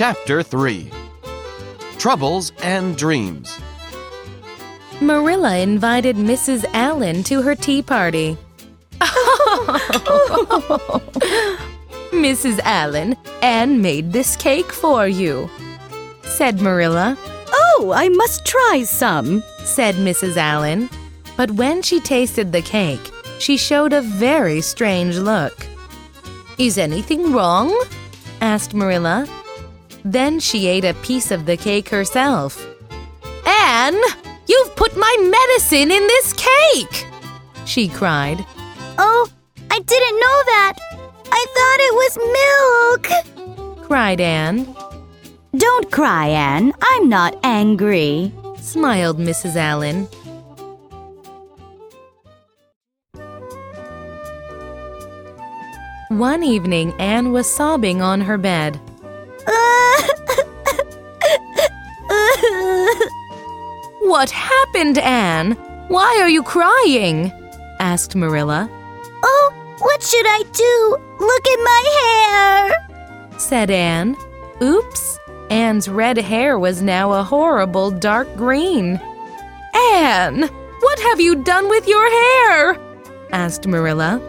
Chapter 3 Troubles and Dreams. Marilla invited Mrs. Allen to her tea party. Mrs. Allen, Anne made this cake for you, said Marilla, Oh, I must try some. said Mrs. Allen. But when she tasted the cake, she showed a very strange look. Is anything wrong? asked Marilla. Then she ate a piece of the cake herself. Anne, you've put my medicine in this cake! She cried. Oh, I didn't know that. I thought it was milk. Cried Anne. Don't cry, Anne. I'm not angry. Smiled Mrs. Allen. One evening, Anne was sobbing on her bed. What happened, Anne? Why are you crying? asked Marilla. oh, what should I do? Look at my hair. said Anne. Oops! Anne's red hair was now a horrible dark green. Anne, what have you done with your hair? asked Marilla.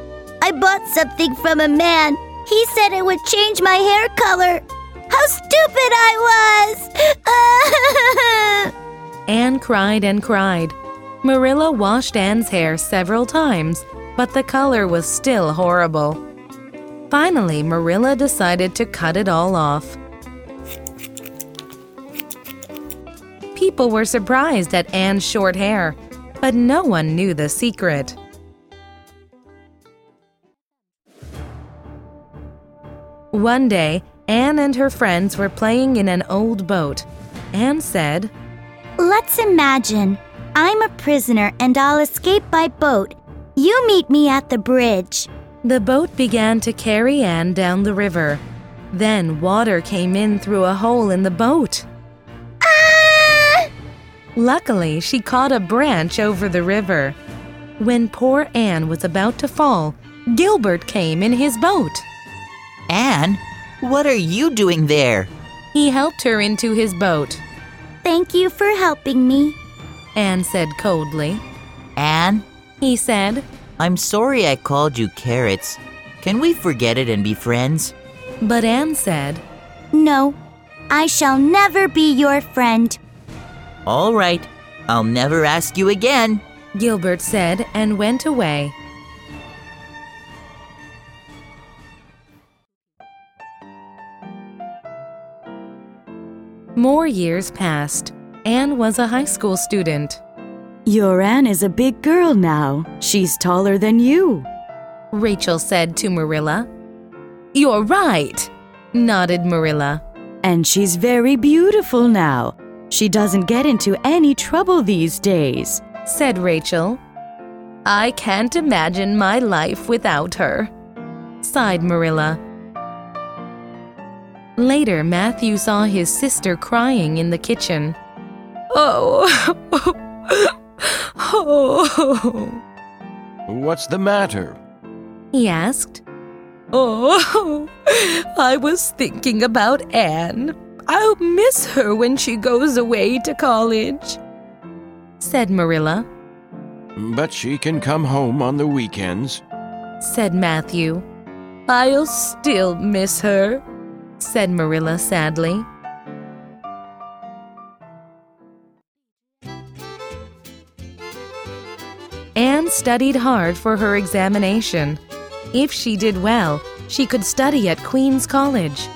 I bought something from a man. He said it would change my hair color. How stupid I was! Anne cried and cried. Marilla washed Anne's hair several times, but the color was still horrible. Finally, Marilla decided to cut it all off. People were surprised at Anne's short hair, but no one knew the secret. One day, Anne and her friends were playing in an old boat. Anne said, Let's imagine I'm a prisoner and I'll escape by boat. You meet me at the bridge. The boat began to carry Anne down the river. Then water came in through a hole in the boat. Ah! Luckily, she caught a branch over the river. When poor Anne was about to fall, Gilbert came in his boat. Anne, what are you doing there? He helped her into his boat. Thank you for helping me. Anne said coldly. Anne, He said, I'm sorry I called you carrots. Can we forget it and be friends? but Anne said, No, I shall never be your friend. All right, I'll never ask you again. Gilbert said, and went away. More years passed. Anne was a high school student. Your Anne is a big girl now. She's taller than you. Rachel said to Marilla. You're right, nodded Marilla. And she's very beautiful now. She doesn't get into any trouble these days. said Rachel. I can't imagine my life without her, sighed Marilla. Later, Matthew saw his sister crying in the kitchen. Oh, oh, What's the matter? he asked. Oh, I was thinking about Anne. I'll miss her when she goes away to college, said Marilla. But she can come home on the weekends. said Matthew. I'll still miss her, said Marilla sadly. Anne studied hard for her examination. If she did well, she could study at Queen's College.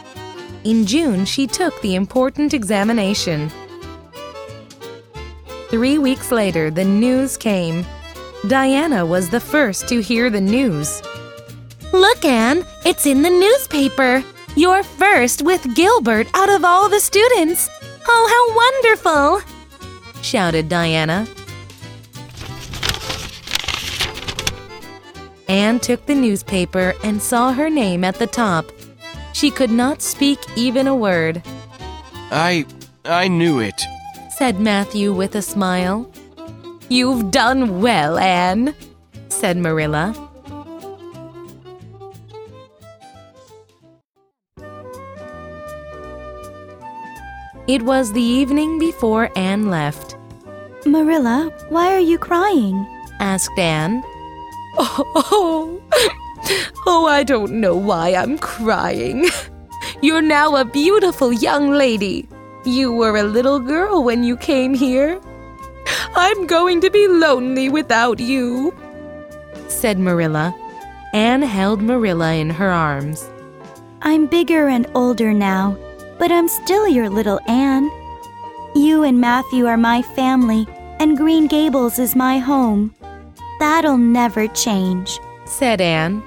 In June, she took the important examination. Three weeks later, the news came. Diana was the first to hear the news. Look, Anne, it's in the newspaper. You're first with Gilbert out of all the students. Oh, how wonderful! shouted Diana. Anne took the newspaper and saw her name at the top. She could not speak even a word, I. I knew it. said Matthew with a smile. You've done well, Anne, said Marilla. It was the evening before Anne left. Marilla, why are you crying? asked Anne. Oh, oh, oh, I don't know why I'm crying. You're now a beautiful young lady. You were a little girl when you came here. I'm going to be lonely without you, said Marilla. Anne held Marilla in her arms. I'm bigger and older now, but I'm still your little Anne. You and Matthew are my family, and Green Gables is my home. That'll never change. said Anne.